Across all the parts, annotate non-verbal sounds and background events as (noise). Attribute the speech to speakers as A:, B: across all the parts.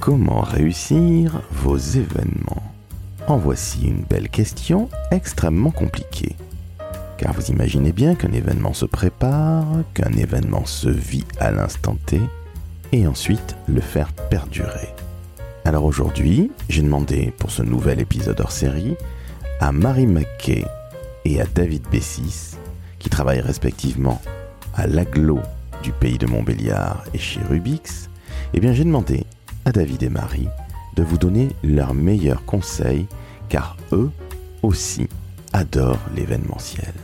A: Comment réussir vos événements? En voici une belle question extrêmement compliquée. Car vous imaginez bien qu'un événement se prépare, qu'un événement se vit à l'instant T, et ensuite le faire perdurer. Alors aujourd'hui, j'ai demandé pour ce nouvel épisode hors série à Marie McKay et à David Bessis, qui travaillent respectivement à l'aglo du pays de Montbéliard et chez Rubix, eh bien j'ai demandé à David et Marie de vous donner leurs meilleurs conseils car eux aussi adorent l'événementiel.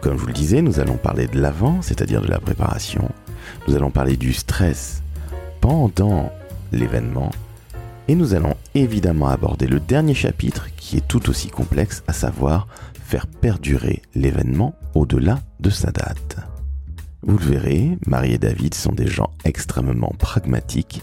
A: Comme je vous le disais, nous allons parler de l'avant, c'est-à-dire de la préparation. Nous allons parler du stress pendant l'événement. Et nous allons évidemment aborder le dernier chapitre qui est tout aussi complexe, à savoir faire perdurer l'événement au-delà de sa date. Vous le verrez, Marie et David sont des gens extrêmement pragmatiques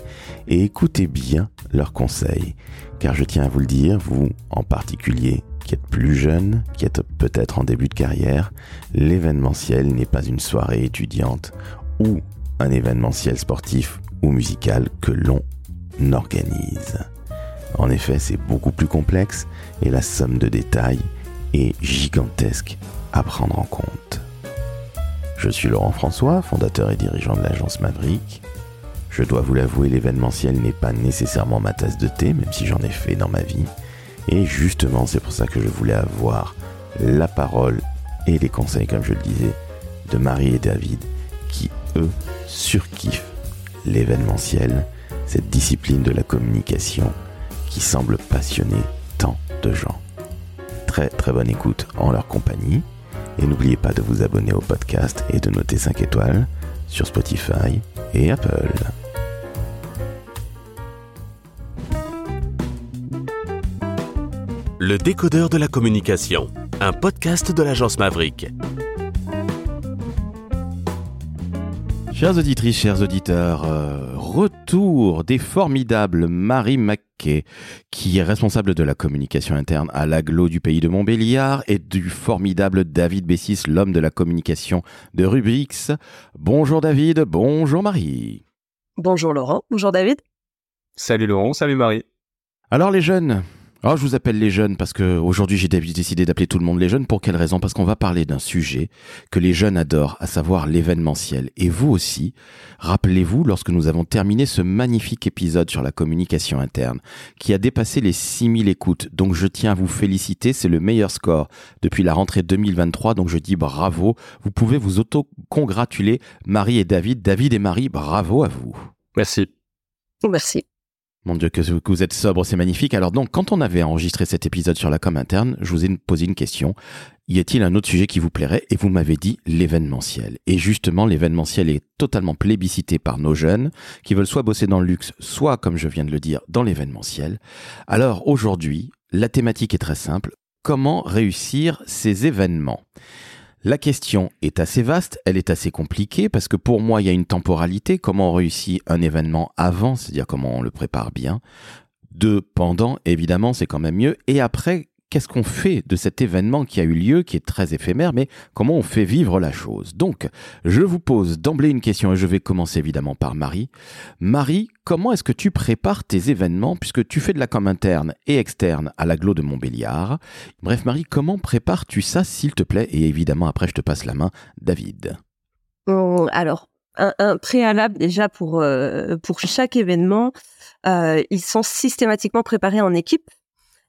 A: et écoutez bien leurs conseils, car je tiens à vous le dire, vous en particulier qui êtes plus jeune, qui êtes peut-être en début de carrière, l'événementiel n'est pas une soirée étudiante ou un événementiel sportif ou musical que l'on organise. En effet, c'est beaucoup plus complexe et la somme de détails est gigantesque à prendre en compte. Je suis Laurent François, fondateur et dirigeant de l'agence Maverick. Je dois vous l'avouer, l'événementiel n'est pas nécessairement ma tasse de thé, même si j'en ai fait dans ma vie. Et justement, c'est pour ça que je voulais avoir la parole et les conseils, comme je le disais, de Marie et David, qui, eux, surkiffent l'événementiel, cette discipline de la communication qui semble passionner tant de gens. Très très bonne écoute en leur compagnie. Et n'oubliez pas de vous abonner au podcast et de noter 5 étoiles sur Spotify et Apple.
B: Le décodeur de la communication, un podcast de l'agence Maverick.
A: Chères auditrices, chers auditeurs, euh, retour des formidables Marie Mackay, qui est responsable de la communication interne à l'aglo du pays de Montbéliard, et du formidable David Bessis, l'homme de la communication de Rubrix. Bonjour David, bonjour Marie.
C: Bonjour Laurent, bonjour David.
D: Salut Laurent, salut Marie.
A: Alors les jeunes, alors, je vous appelle les jeunes parce que aujourd'hui j'ai décidé d'appeler tout le monde les jeunes. Pour quelle raison? Parce qu'on va parler d'un sujet que les jeunes adorent, à savoir l'événementiel. Et vous aussi, rappelez-vous, lorsque nous avons terminé ce magnifique épisode sur la communication interne, qui a dépassé les 6000 écoutes. Donc je tiens à vous féliciter, c'est le meilleur score depuis la rentrée 2023. Donc je dis bravo. Vous pouvez vous auto-congratuler, Marie et David. David et Marie, bravo à vous.
D: Merci.
C: Merci.
A: Mon Dieu, que, vous êtes sobre, c'est magnifique. Alors donc, quand on avait enregistré cet épisode sur la com interne, je vous ai posé une question. Y a-t-il un autre sujet qui vous plairait? Et vous m'avez dit l'événementiel. Et justement, l'événementiel est totalement plébiscité par nos jeunes qui veulent soit bosser dans le luxe, soit, comme je viens de le dire, dans l'événementiel. Alors aujourd'hui, la thématique est très simple. Comment réussir ces événements? La question est assez vaste, elle est assez compliquée parce que pour moi, il y a une temporalité, comment on réussit un événement avant, c'est-à-dire comment on le prépare bien. De pendant, évidemment, c'est quand même mieux. Et après, qu'est-ce qu'on fait de cet événement qui a eu lieu, qui est très éphémère, mais comment on fait vivre la chose? Donc, je vous pose d'emblée une question et je vais commencer évidemment par Marie. Marie, comment est-ce que tu prépares tes événements puisque tu fais de la com interne et externe à l'aglo de Montbéliard? Bref, Marie, comment prépares-tu ça, s'il te plaît? Et évidemment, après, je te passe la main, David.
C: Alors, un, préalable déjà pour, euh, chaque événement, euh, ils sont systématiquement préparés en équipe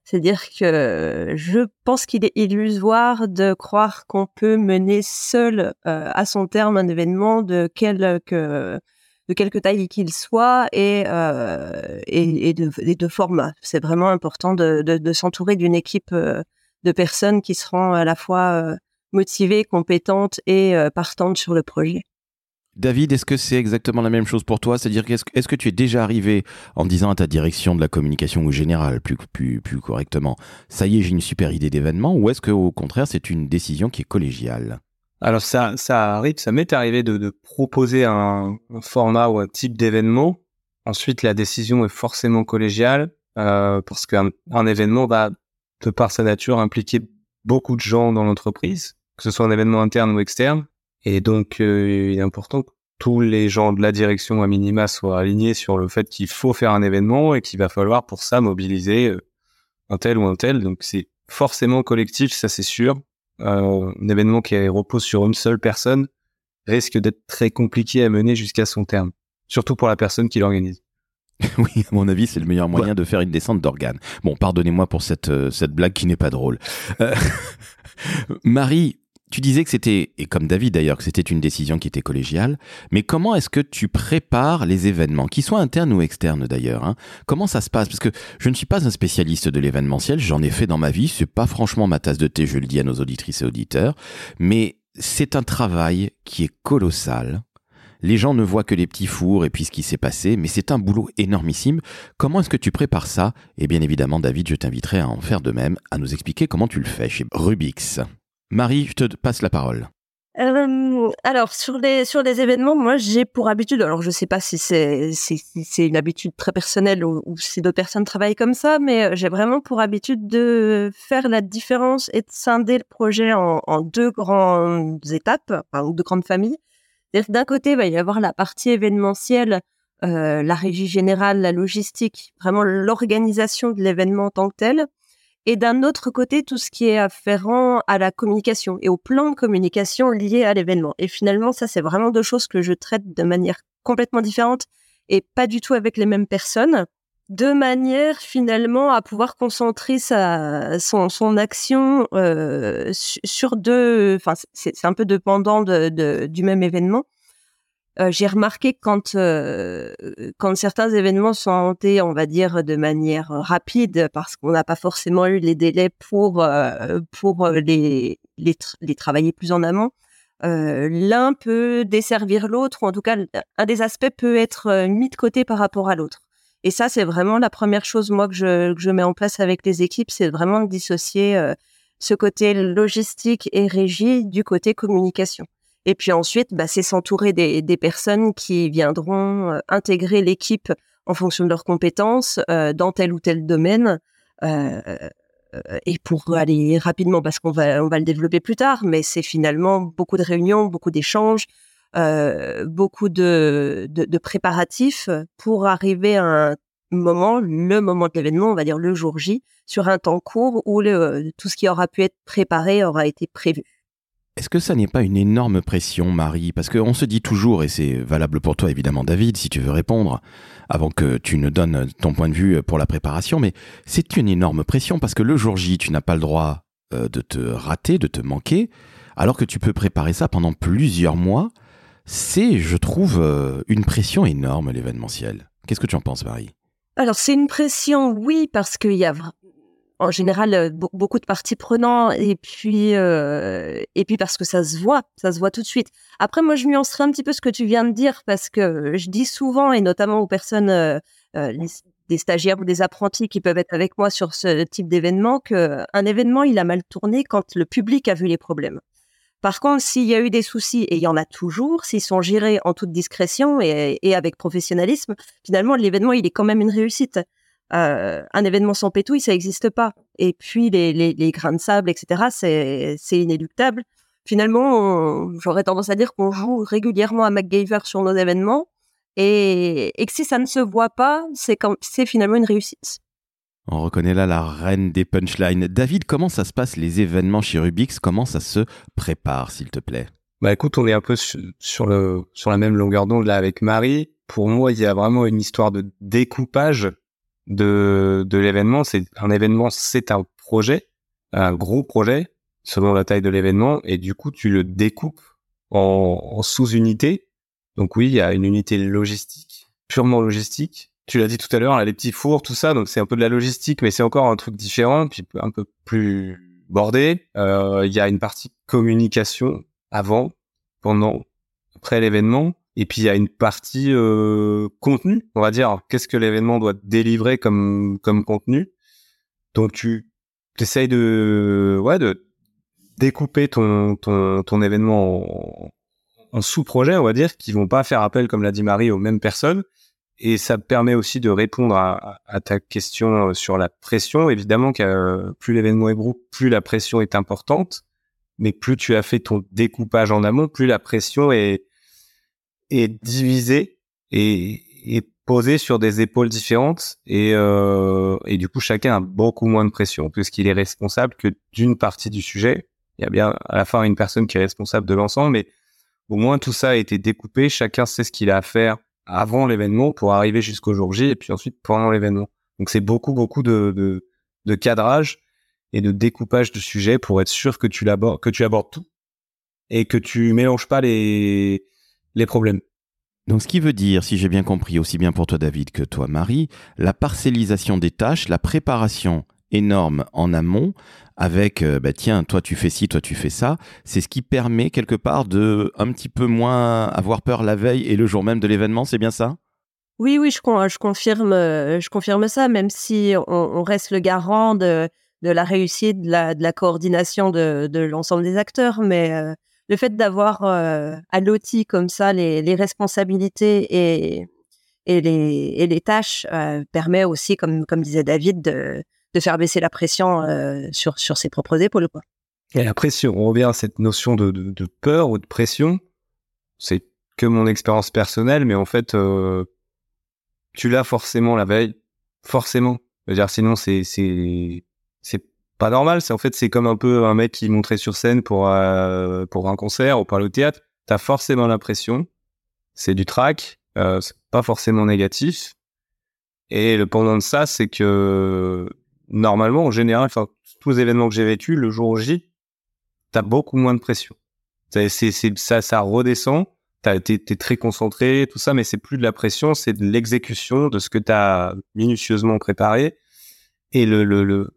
C: c'est-à-dire que je pense qu'il est illusoire de croire qu'on peut mener seul euh, à son terme un événement de quelque taille qu'il soit et, euh, et, de, format. C'est vraiment important de s'entourer d'une équipe euh, de personnes qui seront à la fois motivées, compétentes et partantes sur le projet.
A: David, est-ce que c'est exactement la même chose pour toi? C'est-à-dire, est-ce que, tu es déjà arrivé en disant à ta direction de la communication ou générale, plus, correctement, ça y est, j'ai une super idée d'événement, ou est-ce qu'au contraire, c'est une décision qui est collégiale?
D: Alors, ça, ça arrive, ça m'est arrivé de, proposer un, format ou un type d'événement. Ensuite, la décision est forcément collégiale, euh, parce qu'un événement va, de par sa nature, impliquer beaucoup de gens dans l'entreprise, que ce soit un événement interne ou externe. Et donc, euh, il est important tous les gens de la direction à minima soient alignés sur le fait qu'il faut faire un événement et qu'il va falloir pour ça mobiliser euh, un tel ou un tel. Donc c'est forcément collectif, ça c'est sûr. Euh, un événement qui repose sur une seule personne risque d'être très compliqué à mener jusqu'à son terme, surtout pour la personne qui l'organise. (laughs)
A: oui, à mon avis, c'est le meilleur moyen de faire une descente d'organes. Bon, pardonnez-moi pour cette, cette blague qui n'est pas drôle. (laughs) Marie, tu disais que c'était, et comme David d'ailleurs, que c'était une décision qui était collégiale, mais comment est-ce que tu prépares les événements, qu'ils soient internes ou externes d'ailleurs hein? Comment ça se passe? Parce que je ne suis pas un spécialiste de l'événementiel, j'en ai fait dans ma vie, c'est pas franchement ma tasse de thé, je le dis à nos auditrices et auditeurs, mais c'est un travail qui est colossal. Les gens ne voient que les petits fours et puis ce qui s'est passé, mais c'est un boulot énormissime. Comment est-ce que tu prépares ça? Et bien évidemment, David, je t'inviterai à en faire de même, à nous expliquer comment tu le fais chez Rubix. Marie, je te passe la parole.
C: Euh, alors sur les sur événements, moi j'ai pour habitude, alors je sais pas si c'est c'est une habitude très personnelle ou, si d'autres personnes travaillent comme ça, mais euh, j'ai vraiment pour habitude de faire la différence et de scinder le projet en, en deux grandes étapes, enfin deux grandes familles. D'un côté, il va y avoir la partie événementielle, euh, la régie générale, la logistique, vraiment l'organisation de l'événement en tant que tel et d'un autre côté tout ce qui est afférent à la communication et au plan de communication lié à l'événement. Et finalement, ça, c'est vraiment deux choses que je traite de manière complètement différente et pas du tout avec les mêmes personnes, de manière finalement à pouvoir concentrer sa, son, son action euh, sur deux, enfin c'est un peu dépendant de, de, du même événement, euh, j'ai remarqué quand euh, quand certains événements sont montés, on va dire de manière rapide, parce qu'on n'a pas forcément eu les délais pour euh, pour les, les, les travailler plus en amont. L'un peut desservir l'autre, ou en tout cas un des aspects peut être mis de côté par rapport à l'autre. Et ça, c'est vraiment la première chose moi que je, que je mets en place avec les équipes, c'est vraiment de dissocier ce côté logistique et régie du côté communication. Et puis ensuite, bah, c'est s'entourer des, personnes qui viendront euh, intégrer l'équipe en fonction de leurs compétences euh, dans tel ou tel domaine. Euh, et pour aller rapidement, parce qu'on va, on va le développer plus tard, mais c'est finalement beaucoup de réunions, beaucoup d'échanges, beaucoup de, préparatifs pour arriver à un moment, le moment de l'événement, on va dire le jour J, sur un temps court où tout ce qui aura pu être préparé aura été prévu.
A: Est-ce que ça n'est pas une énorme pression, Marie? Parce qu'on se dit toujours, et c'est valable pour toi évidemment, David, si tu veux répondre, avant que tu ne donnes ton point de vue pour la préparation, mais c'est une énorme pression parce que le jour J, tu n'as pas le droit euh, de te rater, de te manquer, alors que tu peux préparer ça pendant plusieurs mois. C'est, je trouve, euh, une pression énorme, l'événementiel. Qu'est-ce que tu en penses, Marie?
C: Alors c'est une pression, oui, parce qu'il y a en général euh, beaucoup de parties prenantes et puis euh, et puis parce que ça se voit, ça se voit tout de suite. Après moi je nuancerai un petit peu ce que tu viens de dire parce que je dis souvent et notamment aux personnes euh, des stagiaires ou des apprentis qui peuvent être avec moi sur ce type d'événement que un événement il a mal tourné quand le public a vu les problèmes. Par contre, s'il y a eu des soucis, et il y en a toujours, s'ils sont gérés en toute discrétion et, et avec professionnalisme, finalement, l'événement, il est quand même une réussite. Euh, un événement sans pétouille, ça n'existe pas. Et puis les, les, grains de sable, etc., c'est inéluctable. Finalement, j'aurais tendance à dire qu'on joue régulièrement à MacGyver sur nos événements et, que si ça ne se voit pas, c'est finalement une réussite.
A: On reconnaît là la reine des punchlines. David, comment ça se passe les événements chez Rubix Comment ça se prépare, s'il te plaît?
D: Bah écoute, on est un peu sur, le, sur la même longueur d'onde là avec Marie. Pour moi, il y a vraiment une histoire de découpage de, de l'événement. C'est un événement, c'est un projet, un gros projet selon la taille de l'événement, et du coup tu le découpes en, en sous-unités. Donc oui, il y a une unité logistique, purement logistique. Tu l'as dit tout à l'heure, les petits fours, tout ça, donc c'est un peu de la logistique, mais c'est encore un truc différent, puis un peu plus bordé. Euh, il y a une partie communication avant, pendant, après l'événement. Et puis il y a une partie euh, contenu, on va dire. Qu'est-ce que l'événement doit délivrer comme comme contenu? Donc tu essayes de ouais de découper ton ton ton événement en, sous-projets, on va dire, qui vont pas faire appel, comme l'a dit Marie, aux mêmes personnes. Et ça permet aussi de répondre à, ta question sur la pression. Évidemment que plus l'événement est gros, plus la pression est importante. Mais plus tu as fait ton découpage en amont, plus la pression est, est divisé et, et posé sur des épaules différentes et, euh, et du coup chacun a beaucoup moins de pression puisqu'il est responsable que d'une partie du sujet. Il y a bien à la fin une personne qui est responsable de l'ensemble, mais au moins tout ça a été découpé. Chacun sait ce qu'il a à faire avant l'événement pour arriver jusqu'au jour J et puis ensuite pendant l'événement. Donc c'est beaucoup beaucoup de, de, de cadrage et de découpage de sujets pour être sûr que tu l'abordes, que tu abordes tout et que tu mélanges pas les les problèmes.
A: Donc ce qui veut dire, si j'ai bien compris, aussi bien pour toi David que toi Marie, la parcellisation des tâches, la préparation énorme en amont, avec euh, bah tiens, toi tu fais ci, toi tu fais ça, c'est ce qui permet quelque part de un petit peu moins avoir peur la veille et le jour même de l'événement, c'est bien ça?
C: Oui, oui, je, je, confirme, je confirme ça, même si on, on reste le garant de, de la réussite, de la, de la coordination de, de l'ensemble des acteurs, mais euh, le fait d'avoir euh, à comme ça les, responsabilités et, les, tâches euh, permet aussi, comme, disait David, de, faire baisser la pression euh, sur, ses propres épaules.
D: Et la pression, on revient à cette notion de, peur ou de pression. C'est que mon expérience personnelle, mais en fait, euh, tu l'as forcément la veille, forcément. Je veux dire, sinon c'est c'est c'est pas normal. C'est en fait c'est comme un peu un mec qui montrait sur scène pour euh, pour un concert ou pour le théâtre. T'as forcément l'impression, c'est du track, euh, c'est pas forcément négatif. Et le pendant de ça, c'est que normalement, en général, tous les événements que j'ai vécu, le jour J, t'as beaucoup moins de pression. C'est c'est ça ça redescend. T'es es très concentré, tout ça, mais c'est plus de la pression, c'est de l'exécution de ce que t'as minutieusement préparé. Et le, le, le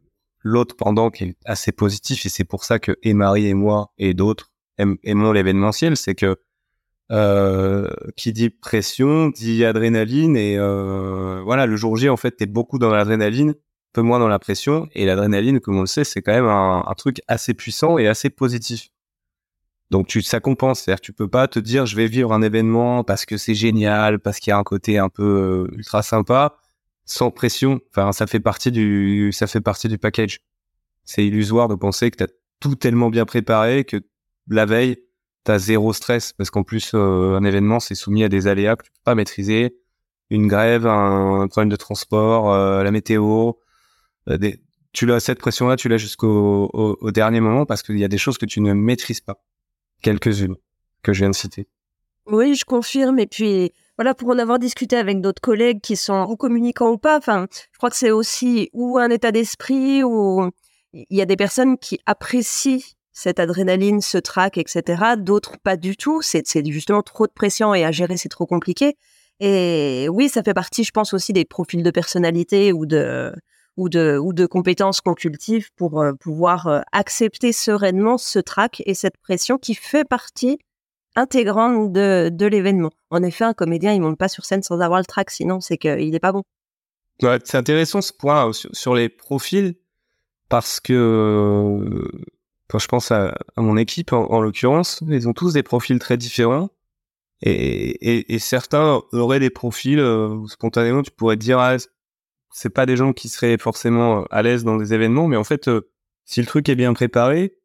D: l'autre pendant qui est assez positif et c'est pour ça que et Marie et moi et d'autres aimons l'événementiel, c'est que euh, qui dit pression dit adrénaline et euh, voilà le jour J en fait t'es beaucoup dans l'adrénaline, peu moins dans la pression et l'adrénaline comme on le sait c'est quand même un, un, truc assez puissant et assez positif. Donc tu ça compense, c'est-à-dire tu peux pas te dire je vais vivre un événement parce que c'est génial, parce qu'il y a un côté un peu euh, ultra sympa sans pression. Enfin, ça fait partie du, ça fait partie du package. C'est illusoire de penser que tu as tout tellement bien préparé que la veille, tu as zéro stress parce qu'en plus, euh, un événement, c'est soumis à des aléas que tu peux pas maîtriser. Une grève, un, problème de transport, euh, la météo. Euh. Tu l'as, cette pression-là, tu l'as jusqu'au au, au dernier moment parce qu'il y a des choses que tu ne maîtrises pas. Quelques-unes que je viens de citer.
C: Oui, je confirme. Et puis, voilà, pour en avoir discuté avec d'autres collègues qui sont ou communicants ou pas, enfin, je crois que c'est aussi ou un état d'esprit ou il y a des personnes qui apprécient cette adrénaline, ce trac, etc. D'autres pas du tout. C'est justement trop de pression et à gérer, c'est trop compliqué. Et oui, ça fait partie, je pense aussi des profils de personnalité ou de ou de ou de compétences qu'on cultive pour euh, pouvoir euh, accepter sereinement ce trac et cette pression qui fait partie intégrante de, l'événement. En effet, un comédien, il monte pas sur scène sans avoir le track, sinon c'est qu'il n'est pas bon.
D: C'est intéressant ce point sur, sur, les profils parce que quand je pense à, mon équipe en, en l'occurrence, ils ont tous des profils très différents et, certains auraient des profils euh, spontanément, tu pourrais te dire ah, c'est pas des gens qui seraient forcément à l'aise dans des événements, mais en fait, euh, si le truc est bien préparé,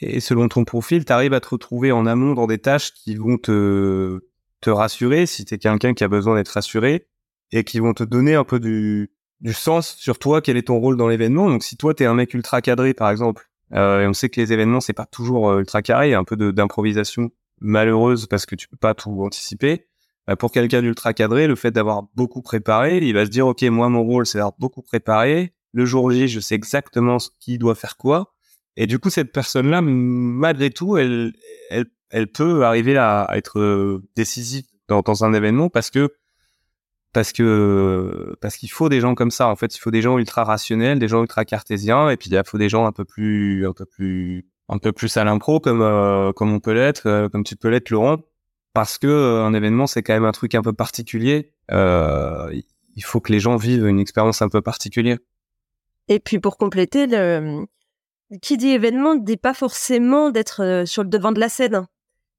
D: et selon ton profil, tu arrives à te retrouver en amont dans des tâches qui vont te, te rassurer si tu es quelqu'un qui a besoin d'être rassuré et qui vont te donner un peu du, du sens sur toi, quel est ton rôle dans l'événement. Donc si toi, tu es un mec ultra cadré, par exemple, euh, et on sait que les événements, c'est pas toujours euh, ultra carré, un peu d'improvisation malheureuse parce que tu peux pas tout anticiper. Euh, pour quelqu'un d'ultra cadré, le fait d'avoir beaucoup préparé, il va se dire, OK, moi, mon rôle, c'est d'avoir beaucoup préparé. Le jour J, je sais exactement ce qui doit faire quoi. Et du coup, cette personne-là, malgré tout, elle, elle, elle peut arriver à, être euh, décisive dans, un événement parce que parce que parce qu'il faut des gens comme ça. En fait, il faut des gens ultra rationnels, des gens ultra cartésiens, et puis il faut des gens un peu plus un peu plus un peu plus à l'impro comme euh, comme on peut l'être, euh, comme tu peux l'être, Laurent, parce que un événement c'est quand même un truc un peu particulier. il faut que les gens vivent une expérience un peu particulière.
C: Et puis pour compléter, le, qui dit événement ne dit pas forcément d'être euh, sur le devant de la scène.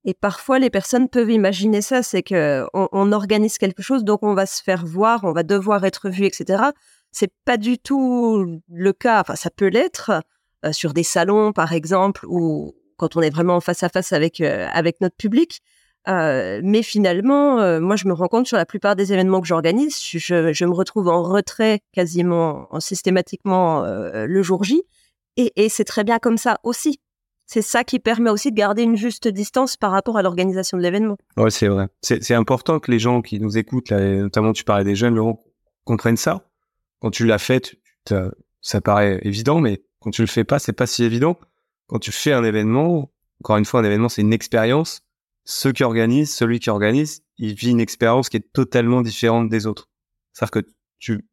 C: Et parfois, les personnes peuvent imaginer ça, c'est que on, on, organise quelque chose, donc on va se faire voir, on va devoir être vu, etc. C'est pas du tout le cas. Enfin, ça peut l'être euh, sur des salons, par exemple, ou quand on est vraiment face à face avec euh, avec notre public. Mais finalement, moi, je me rends compte sur la plupart des événements que j'organise, je, je, me retrouve en retrait quasiment en, systématiquement le jour J. Et, c'est très bien comme ça aussi. C'est ça qui permet aussi de garder une juste distance par rapport à l'organisation de l'événement.
D: Ouais, c'est vrai. C'est important que les gens qui nous écoutent, notamment tu parlais des jeunes, Laurent, comprennent ça. Quand tu l'as fait, ça paraît évident, mais quand tu le fais pas, c'est pas si évident. Quand tu fais un événement, encore une fois, un événement, c'est une expérience ceux qui organisent, celui qui organise, il vit une expérience qui est totalement différente des autres. C'est-à-dire que tu,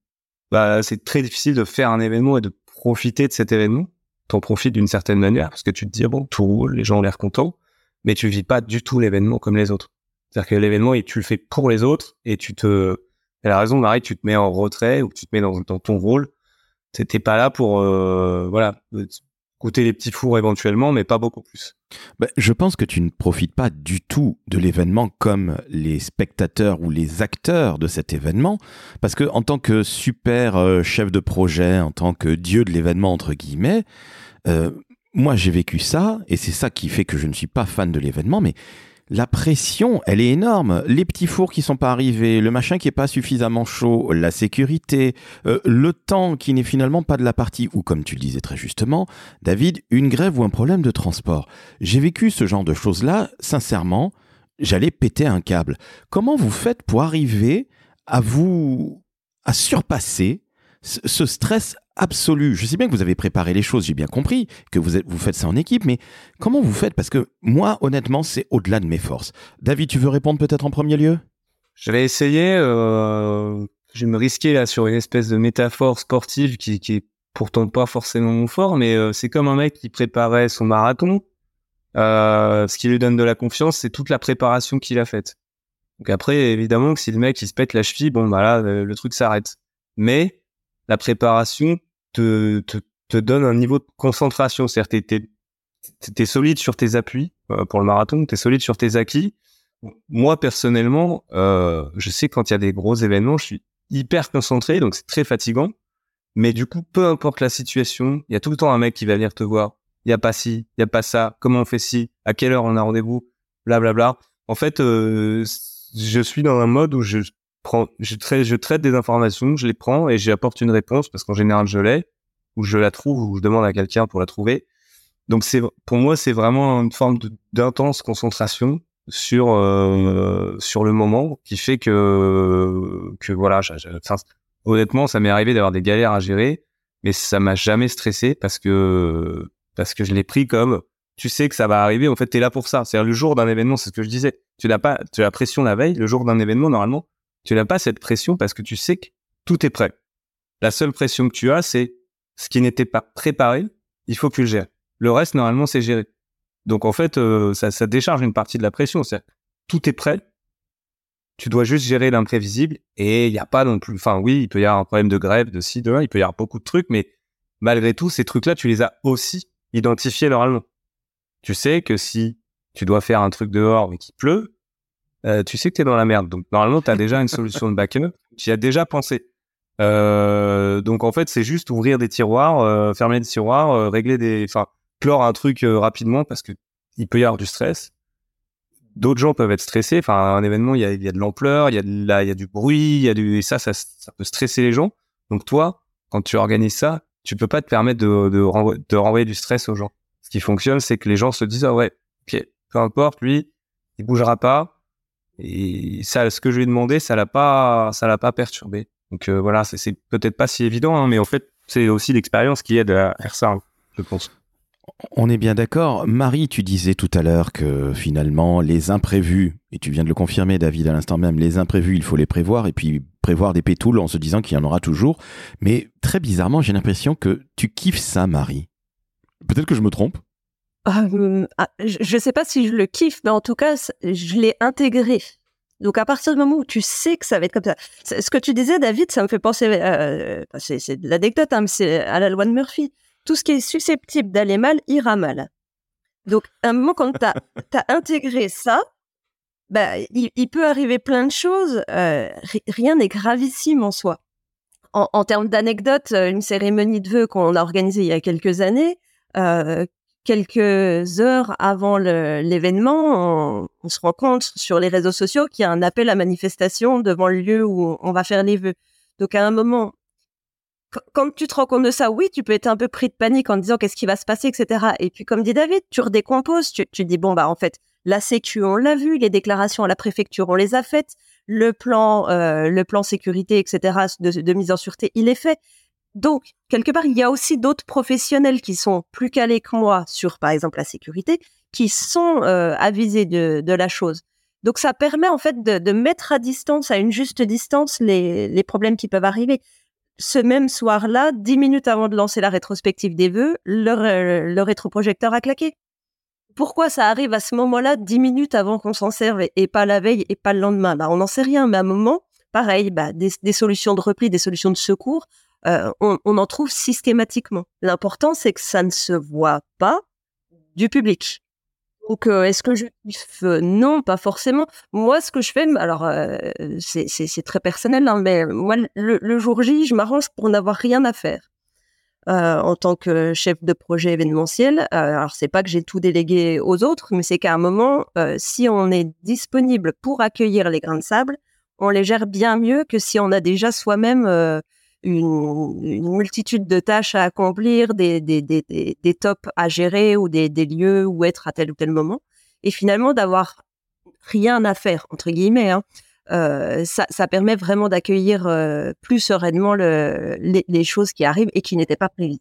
D: bah, c'est très difficile de faire un événement et de profiter de cet événement. T'en profites d'une certaine manière parce que tu te dis, bon, tout roule, les gens ont l'air contents, mais tu vis pas du tout l'événement comme les autres. C'est-à-dire que l'événement, tu le fais pour les autres et tu te, elle a raison, Marie, tu te mets en retrait ou tu te mets dans, dans ton rôle. T'es pas là pour, euh, voilà, goûter les petits fours éventuellement, mais pas beaucoup plus.
A: Bah, je pense que tu ne profites pas du tout de l'événement comme les spectateurs ou les acteurs de cet événement, parce que en tant que super euh, chef de projet, en tant que dieu de l'événement entre guillemets, euh, moi j'ai vécu ça et c'est ça qui fait que je ne suis pas fan de l'événement, mais la pression, elle est énorme. Les petits fours qui sont pas arrivés, le machin qui est pas suffisamment chaud, la sécurité, euh, le temps qui n'est finalement pas de la partie, ou comme tu le disais très justement, David, une grève ou un problème de transport. J'ai vécu ce genre de choses-là, sincèrement, j'allais péter un câble. Comment vous faites pour arriver à vous, à surpasser ce stress absolu. Je sais bien que vous avez préparé les choses, j'ai bien compris que vous, vous faites ça en équipe, mais comment vous faites? Parce que moi, honnêtement, c'est au-delà de mes forces. David, tu veux répondre peut-être en premier lieu?
D: Je vais essayer. Euh, je vais me risquer là sur une espèce de métaphore sportive qui, qui est pourtant pas forcément mon fort, mais euh, c'est comme un mec qui préparait son marathon. Euh, ce qui lui donne de la confiance, c'est toute la préparation qu'il a faite. Donc après, évidemment, que si le mec il se pète la cheville, bon bah là, le truc s'arrête. Mais la préparation te, te, te donne un niveau de concentration. C'est-à-dire, t'es, t'es, solide sur tes appuis euh, pour le marathon, t'es solide sur tes acquis. Moi, personnellement, euh, je sais quand il y a des gros événements, je suis hyper concentré, donc c'est très fatigant. Mais du coup, peu importe la situation, il y a tout le temps un mec qui va venir te voir. Il y a pas ci, il y a pas ça. Comment on fait ci À quelle heure on a rendez-vous Blablabla. En fait, euh, je suis dans un mode où je prends, je traite, je traite des informations, je les prends et j'apporte une réponse parce qu'en général je l'ai, ou je la trouve, ou je demande à quelqu'un pour la trouver. Donc c'est, pour moi, c'est vraiment une forme d'intense concentration sur euh, sur le moment qui fait que que voilà, honnêtement, ça m'est arrivé d'avoir des galères à gérer, mais ça m'a jamais stressé parce que parce que je l'ai pris comme tu sais que ça va arriver. En fait, tu es là pour ça. C'est le jour d'un événement, c'est ce que je disais. Tu n'as pas, tu as la pression la veille. Le jour d'un événement, normalement, tu n'as pas cette pression parce que tu sais que tout est prêt. La seule pression que tu as, c'est ce qui n'était pas préparé, il faut que tu le gères. Le reste, normalement, c'est géré. Donc, en fait, euh, ça, décharge une partie de la pression. Tout est prêt. Tu dois juste gérer l'imprévisible et il n'y a pas non plus, enfin, oui, il peut y avoir un problème de grève, de ci, de là, il peut y avoir beaucoup de trucs, mais malgré tout, ces trucs-là, tu les as aussi identifiés normalement. Tu sais que si tu dois faire un truc dehors mais qu'il pleut, euh, tu sais que tu es dans la merde. Donc normalement, tu as déjà une solution de backup, tu y as déjà pensé. Euh, donc en fait, c'est juste ouvrir des tiroirs, euh, fermer des tiroirs, euh, régler des, enfin, clore un truc euh, rapidement parce que il peut y avoir du stress. D'autres gens peuvent être stressés. Enfin, un événement, il y a, y a, de l'ampleur, il y a de la, y a du bruit, il y a du, et ça, ça, peut stresser les gens. Donc toi, quand tu organises ça, tu peux pas te permettre de, de, de renvoyer du stress aux gens. Ce qui fonctionne, c'est que les gens se disent ah ouais, ok, peu importe, lui, il bougera pas et ça, ce que je lui ai demandé, ça l'a pas, ça l'a pas perturbé. Donc euh, voilà, c'est peut-être pas si évident, hein, mais en fait, c'est aussi l'expérience qui aide à faire ça, hein, je pense.
A: On est bien d'accord. Marie, tu disais tout à l'heure que finalement, les imprévus, et tu viens de le confirmer, David, à l'instant même, les imprévus, il faut les prévoir, et puis prévoir des pétoules en se disant qu'il y en aura toujours. Mais très bizarrement, j'ai l'impression que tu kiffes ça, Marie. Peut-être que je me trompe.
C: Euh, ah, je ne sais pas si je le kiffe, mais en tout cas, je l'ai intégré. Donc à partir du moment où tu sais que ça va être comme ça, ce que tu disais, David, ça me fait penser, euh, c'est de l'anecdote, hein, mais c'est à la loi de Murphy. Tout ce qui est susceptible d'aller mal ira mal. Donc à un moment quand tu as, (laughs) intégré ça, bah, il, peut arriver plein de choses. Euh, rien n'est gravissime en soi. En, en termes d'anecdote, une cérémonie de vœux qu'on a organisée il y a quelques années, euh, quelques heures avant l'événement, on, se rend compte sur les réseaux sociaux qu'il y a un appel à manifestation devant le lieu où on va faire les vœux. Donc à un moment, quand tu te rends compte de ça, oui, tu peux être un peu pris de panique en disant qu'est-ce qui va se passer, etc. Et puis comme dit David, tu redécomposes, tu, tu dis bon bah en fait la sécu on l'a vu, les déclarations à la préfecture on les a faites, le plan, euh, le plan sécurité, etc. De mise en sûreté il est fait. Donc, quelque part, il y a aussi d'autres professionnels qui sont plus calés que moi sur, par exemple, la sécurité, qui sont euh, avisés de, la chose. Donc, ça permet en fait de, mettre à distance, à une juste distance, les, problèmes qui peuvent arriver. Ce même soir-là, dix minutes avant de lancer la rétrospective des vœux, le, rétroprojecteur a claqué. Pourquoi ça arrive à ce moment-là, dix minutes avant qu'on s'en serve et, pas la veille et pas le lendemain? Bah, on n'en sait rien, mais à un moment, pareil, bah, des solutions de repli, des solutions de secours euh, on, en trouve systématiquement. L'important, c'est que ça ne se voit pas du public. Donc, euh, est-ce que je Non, pas forcément. Moi, ce que je fais, alors euh, c'est très personnel, hein, mais moi, le, jour J, je m'arrange pour n'avoir rien à faire. en tant que chef de projet événementiel, alors c'est pas que j'ai tout délégué aux autres, mais c'est qu'à un moment, si on est disponible pour accueillir les grains de sable, on les gère bien mieux que si on a déjà soi-même une, multitude de tâches à accomplir, des, des, des, des tops à gérer ou des, des, lieux où être à tel ou tel moment. Et finalement, d'avoir rien à faire, entre guillemets, hein, euh, ça, ça, permet vraiment d'accueillir euh, plus sereinement le, les, choses qui arrivent et qui n'étaient pas prévues.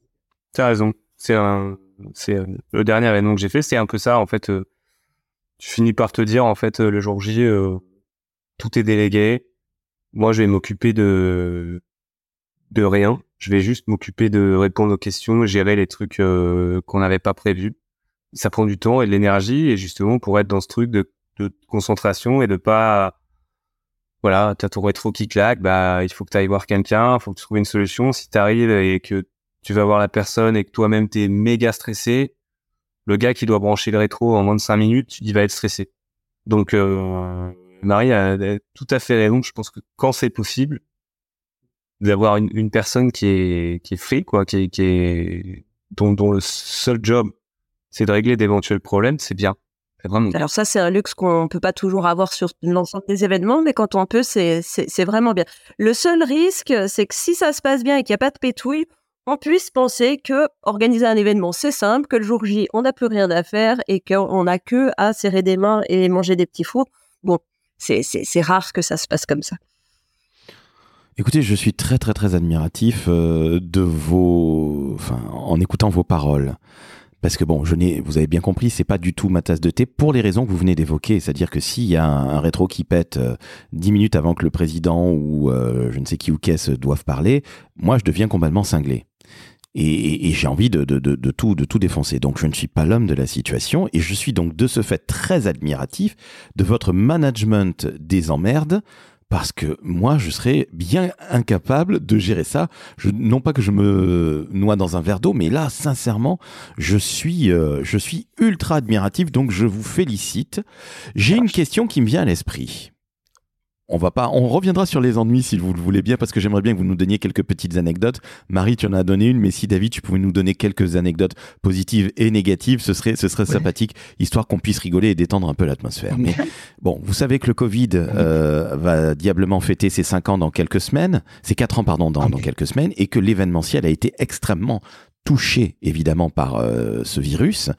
D: Tu as raison. C'est le dernier événement que j'ai fait, c'est un peu ça. En fait, euh, tu finis par te dire, en fait, le jour J, tout est délégué. Moi, je vais m'occuper de de rien. Je vais juste m'occuper de répondre aux questions, gérer les trucs euh, qu'on n'avait pas prévus. Ça prend du temps et de l'énergie et justement pour être dans ce truc de, concentration et de pas voilà, t'as ton rétro qui claque, bah il faut que tu ailles voir quelqu'un, il faut que tu trouves une solution. Si tu arrives et que tu vas voir la personne et que toi-même t'es méga stressé, le gars qui doit brancher le rétro en moins de cinq minutes, il va être stressé. Donc euh, Marie a tout à fait raison. Je pense que quand c'est possible, d'avoir une, personne qui est qui est free quoi, qui qui est dont, dont le seul job c'est de régler d'éventuels problèmes, c'est bien.
C: Vraiment... Alors ça, c'est un luxe qu'on peut pas toujours avoir sur l'ensemble des événements, mais quand on peut, c'est c'est vraiment bien. Le seul risque, c'est que si ça se passe bien et qu'il n'y a pas de pétouille, on puisse penser que organiser un événement, c'est simple, que le jour J, on n'a plus rien à faire et qu'on n'a que à serrer des mains et manger des petits fours. Bon, c'est rare que ça se passe comme ça.
A: Écoutez, je suis très très très admiratif euh, de vos, en écoutant vos paroles. Parce que bon, vous avez bien compris, c'est pas du tout ma tasse de thé pour les raisons que vous venez d'évoquer. C'est-à-dire que s'il y a un, rétro qui pète euh, dix minutes avant que le président ou euh, je ne sais qui ou qu'est-ce doivent parler, moi je deviens complètement cinglé. Et, j'ai envie de, tout, de tout défoncer. Donc je ne suis pas l'homme de la situation et je suis donc de ce fait très admiratif de votre management des emmerdes parce que moi, je serais bien incapable de gérer ça. Je, non pas que je me noie dans un verre d'eau, mais là, sincèrement, je suis, euh, je suis ultra admiratif, donc je vous félicite. J'ai une question qui me vient à l'esprit on va pas, on reviendra sur les ennuis si vous le voulez bien, parce que j'aimerais bien que vous nous donniez quelques petites anecdotes. Marie, tu en as donné une, mais si David, tu pouvais nous donner quelques anecdotes positives et négatives, ce serait, ce serait sympathique, histoire qu'on puisse rigoler et détendre un peu l'atmosphère. Mais (laughs) bon, vous savez que le Covid euh, va diablement fêter ses 5 ans dans quelques semaines, ses 4 ans, pardon, dans, dans quelques semaines, et que l'événementiel a été extrêmement touché, évidemment, par euh, ce virus.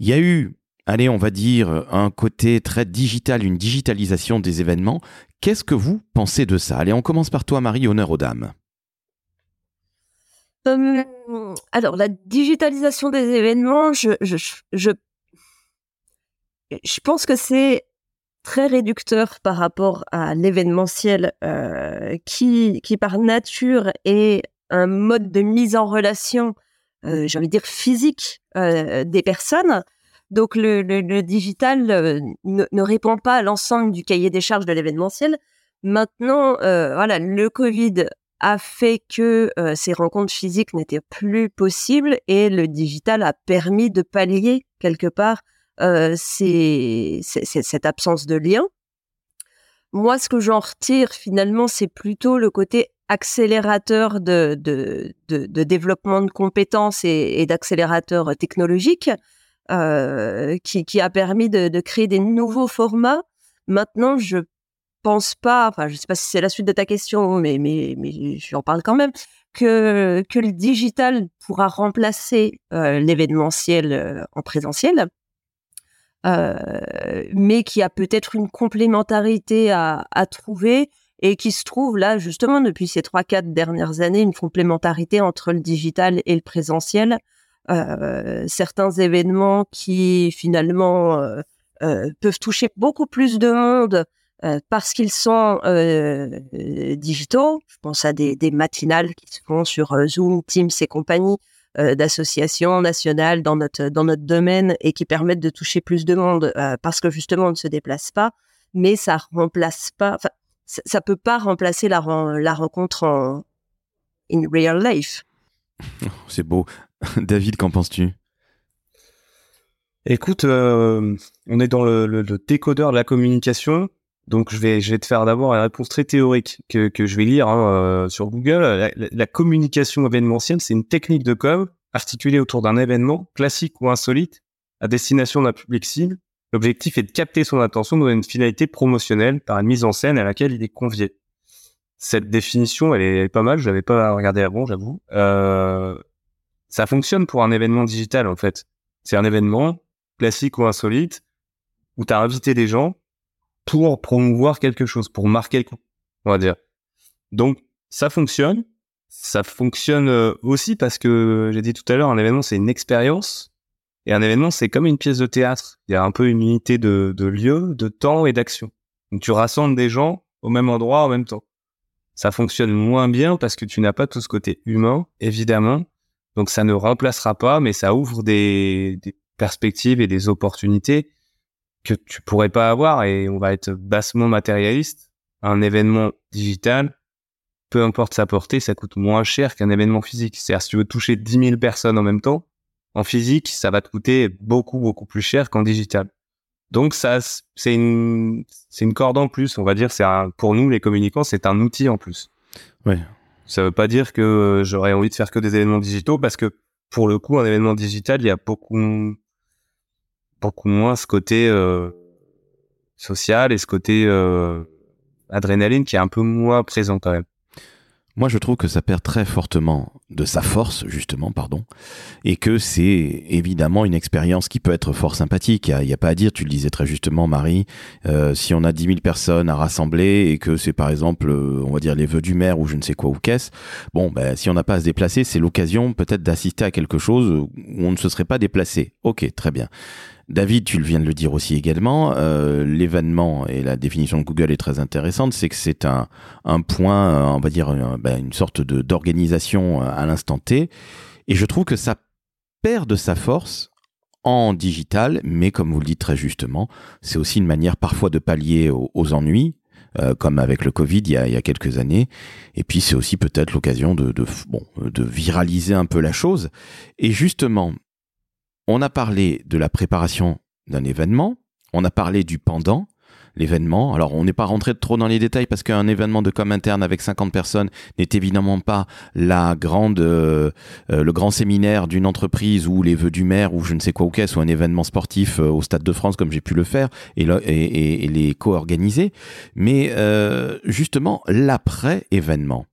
A: Il y a eu allez, on va dire, un côté très digital, une digitalisation des événements. Qu'est-ce que vous pensez de ça? Allez, on commence par toi, Marie, honneur aux dames.
C: Hum, alors, la digitalisation des événements, je, pense que c'est très réducteur par rapport à l'événementiel euh, qui, par nature, est un mode de mise en relation, euh, dire physique, euh, des personnes. Donc le, digital euh, ne, répond pas à l'ensemble du cahier des charges de l'événementiel. Maintenant, euh, le Covid a fait que euh, ces rencontres physiques n'étaient plus possibles et le digital a permis de pallier quelque part cette absence de lien. Moi, ce que j'en retire finalement, c'est plutôt le côté accélérateur de, développement de compétences et, d'accélérateur technologique qui, qui, a permis de, créer des nouveaux formats. Maintenant, je pense pas, enfin, je sais pas si c'est la suite de ta question, mais, mais, mais j'en parle quand même, que, que le digital pourra remplacer euh, l'événementiel euh, en présentiel. Euh, mais qui a peut-être une complémentarité à, trouver et qui se trouve là justement depuis ces trois quatre dernières années une complémentarité entre le digital et le présentiel. Euh, certains événements qui finalement euh, euh, peuvent toucher beaucoup plus de monde parce qu'ils sont digitaux. Je pense à des, matinales qui se font sur Zoom, Teams et compagnie d'associations nationales dans notre dans notre domaine et qui permettent de toucher plus de monde parce que justement on ne se déplace pas. Mais ça remplace pas ça, peut pas remplacer la, la rencontre en in real life.
A: C'est beau. (laughs) David, qu'en penses-tu?
D: Écoute, euh, on est dans le, décodeur de la communication. Donc, je vais, te faire d'abord une réponse très théorique que, que je vais lire hein, euh, sur Google. La, communication événementielle, c'est une technique de com articulée autour d'un événement classique ou insolite à destination d'un public cible L'objectif est de capter son attention dans une finalité promotionnelle par une mise en scène à laquelle il est convié. Cette définition, elle est pas mal, je l'avais pas regardé avant, j'avoue. Euh, ça fonctionne pour un événement digital, en fait. C'est un événement classique ou insolite où tu as invité des gens pour promouvoir quelque chose, pour marquer le coup, on va dire. Donc, ça fonctionne. Ça fonctionne euh, aussi parce que, j'ai dit tout à l'heure, un événement, c'est une expérience et un événement, c'est comme une pièce de théâtre. Il y a un peu une unité de, lieu, de temps et d'action. Donc tu rassembles des gens au même endroit en même temps. Ça fonctionne moins bien parce que tu n'as pas tout ce côté humain, évidemment. Donc ça ne remplacera pas, mais ça ouvre des, perspectives et des opportunités que tu pourrais pas avoir. Et on va être bassement matérialiste. Un événement digital, peu importe sa portée, ça coûte moins cher qu'un événement physique. C'est-à-dire si tu veux toucher 10 000 personnes en même temps, en physique, ça va te coûter beaucoup, beaucoup plus cher qu'en digital. Donc ça, c'est une, c'est une corde en plus, on va dire. C'est pour nous, les communicants, c'est un outil en plus.
A: Ouais.
D: Ça veut pas dire que j'aurais envie de faire que des événements digitaux parce que pour le coup, un événement digital, il y a beaucoup, beaucoup moins ce côté euh, social et ce côté euh, adrénaline qui est un peu moins présent quand même.
A: Moi, je trouve que ça perd très fortement de sa force, justement, pardon, et que c'est évidemment une expérience qui peut être fort sympathique. Il n'y a, pas à dire, tu le disais très justement, Marie, euh, si on a 10 000 personnes à rassembler et que c'est par exemple, euh, on va dire, les vœux du maire ou je ne sais quoi ou qu'est-ce, bon, ben, si on n'a pas à se déplacer, c'est l'occasion peut-être d'assister à quelque chose où on ne se serait pas déplacé. Ok, très bien. David, tu viens de le dire aussi également, euh, l'événement et la définition de Google est très intéressante, c'est que c'est un, un point, euh, on va dire ben, une sorte d'organisation euh, à l'instant T, et je trouve que ça perd de sa force en digital, mais comme vous le dites très justement, c'est aussi une manière parfois de pallier aux, ennuis, comme avec le Covid il y a, quelques années. Et puis c'est aussi peut-être l'occasion de, bon, de viraliser un peu la chose. Et justement, on a parlé de la préparation d'un événement, on a parlé du pendant, l'événement. Alors, on n'est pas rentré trop dans les détails parce qu'un événement de com interne avec 50 personnes n'est évidemment pas la grande, euh, euh, le grand séminaire d'une entreprise ou les vœux du maire ou je ne sais quoi ou qu'est-ce ou un événement sportif euh, au Stade de France comme j'ai pu le faire et, les co-organiser. Mais justement, l'après-événement.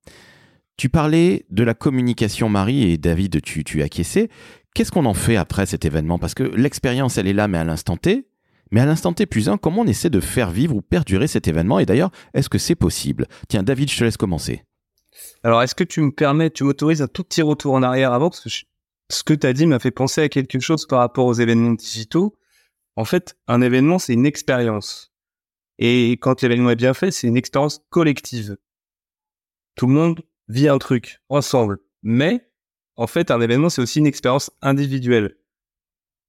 A: Tu parlais de la communication, Marie, et David, tu, tu acquiescé. Qu'est-ce qu'on en fait après cet événement? Parce que l'expérience, elle est là, mais à l'instant T. Mais à l'instant T plus un, comment on essaie de faire vivre ou perdurer cet événement? Et d'ailleurs, est-ce que c'est possible? Tiens, David, je te laisse commencer.
D: Alors, est-ce que tu me permets, tu m'autorises un tout petit retour en arrière avant? Parce que ce que tu as dit m'a fait penser à quelque chose par rapport aux événements digitaux. En fait, un événement, c'est une expérience. Et quand l'événement est bien fait, c'est une expérience collective. Tout le monde vit un truc ensemble. Mais en fait, un événement, c'est aussi une expérience individuelle.